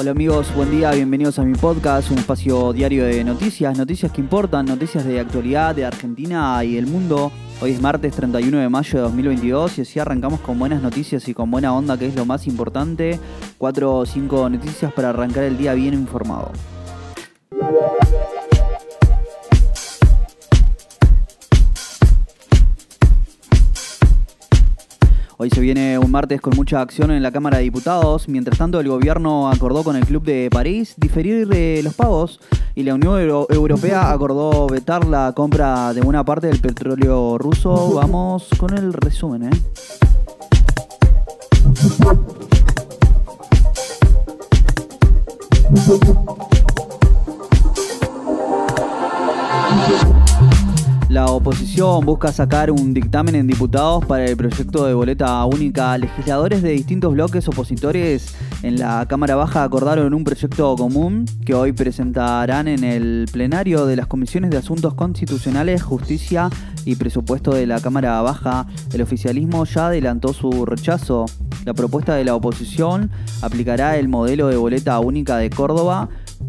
Hola amigos, buen día, bienvenidos a mi podcast, un espacio diario de noticias, noticias que importan, noticias de actualidad de Argentina y el mundo. Hoy es martes 31 de mayo de 2022 y así arrancamos con buenas noticias y con buena onda, que es lo más importante. Cuatro o cinco noticias para arrancar el día bien informado. Hoy se viene un martes con mucha acción en la Cámara de Diputados. Mientras tanto, el gobierno acordó con el Club de París diferir eh, los pagos y la Unión Europea acordó vetar la compra de una parte del petróleo ruso. Vamos con el resumen, ¿eh? Oposición busca sacar un dictamen en diputados para el proyecto de boleta única. Legisladores de distintos bloques opositores en la Cámara Baja acordaron un proyecto común que hoy presentarán en el plenario de las comisiones de asuntos constitucionales, justicia y presupuesto de la Cámara Baja. El oficialismo ya adelantó su rechazo. La propuesta de la oposición aplicará el modelo de boleta única de Córdoba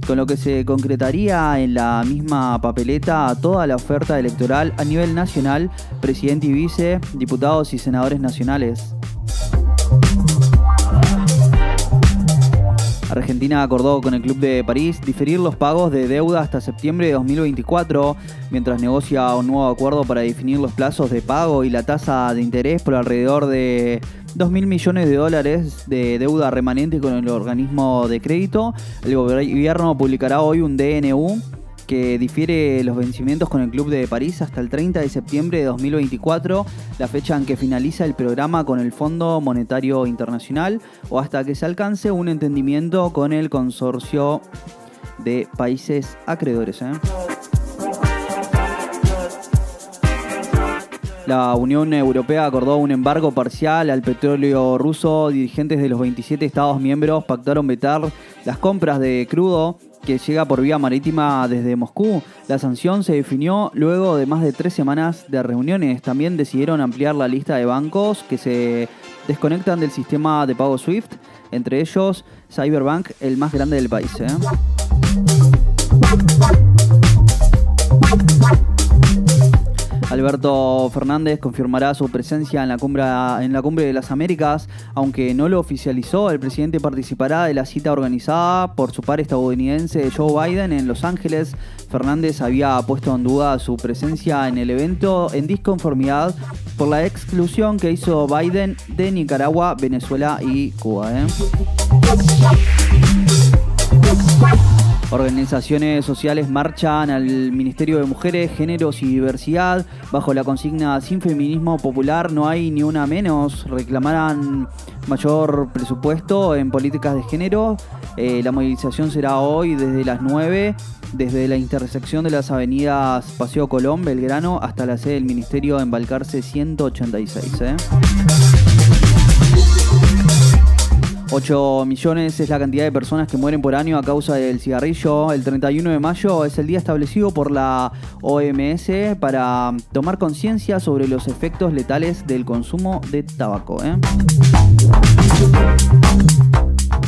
con lo que se concretaría en la misma papeleta toda la oferta electoral a nivel nacional, presidente y vice, diputados y senadores nacionales. Argentina acordó con el Club de París diferir los pagos de deuda hasta septiembre de 2024, mientras negocia un nuevo acuerdo para definir los plazos de pago y la tasa de interés por alrededor de 2 mil millones de dólares de deuda remanente con el organismo de crédito. El gobierno publicará hoy un DNU que difiere los vencimientos con el Club de París hasta el 30 de septiembre de 2024, la fecha en que finaliza el programa con el Fondo Monetario Internacional, o hasta que se alcance un entendimiento con el consorcio de países acreedores. ¿eh? La Unión Europea acordó un embargo parcial al petróleo ruso. Dirigentes de los 27 Estados miembros pactaron vetar las compras de crudo que llega por vía marítima desde Moscú. La sanción se definió luego de más de tres semanas de reuniones. También decidieron ampliar la lista de bancos que se desconectan del sistema de pago SWIFT, entre ellos Cyberbank, el más grande del país. ¿eh? Alberto Fernández confirmará su presencia en la, cumbre, en la Cumbre de las Américas, aunque no lo oficializó. El presidente participará de la cita organizada por su par estadounidense Joe Biden en Los Ángeles. Fernández había puesto en duda su presencia en el evento en disconformidad por la exclusión que hizo Biden de Nicaragua, Venezuela y Cuba. ¿eh? Organizaciones sociales marchan al Ministerio de Mujeres, Géneros y Diversidad bajo la consigna Sin feminismo popular no hay ni una menos. Reclamarán mayor presupuesto en políticas de género. Eh, la movilización será hoy desde las 9, desde la intersección de las avenidas Paseo Colón, Belgrano, hasta la sede del Ministerio en Balcarce 186. 8 millones es la cantidad de personas que mueren por año a causa del cigarrillo. El 31 de mayo es el día establecido por la OMS para tomar conciencia sobre los efectos letales del consumo de tabaco. ¿eh?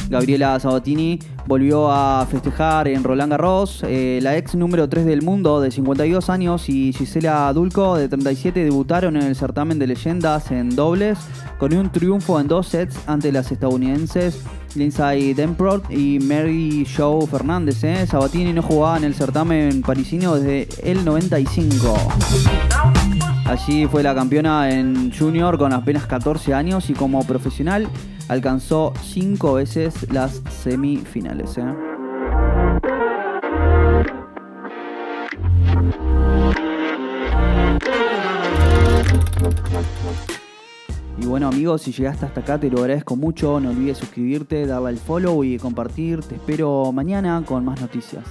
Gabriela Sabatini volvió a festejar en Roland Garros. Eh, la ex número 3 del mundo de 52 años y Gisela Dulco de 37 debutaron en el certamen de leyendas en dobles con un triunfo en dos sets ante las estadounidenses Lindsay Demprot y Mary Jo Fernández. ¿eh? Sabatini no jugaba en el certamen parisino desde el 95. Allí fue la campeona en junior con apenas 14 años y como profesional alcanzó cinco veces las semifinales. ¿eh? Y bueno amigos, si llegaste hasta acá te lo agradezco mucho. No olvides suscribirte, darle al follow y compartir. Te espero mañana con más noticias.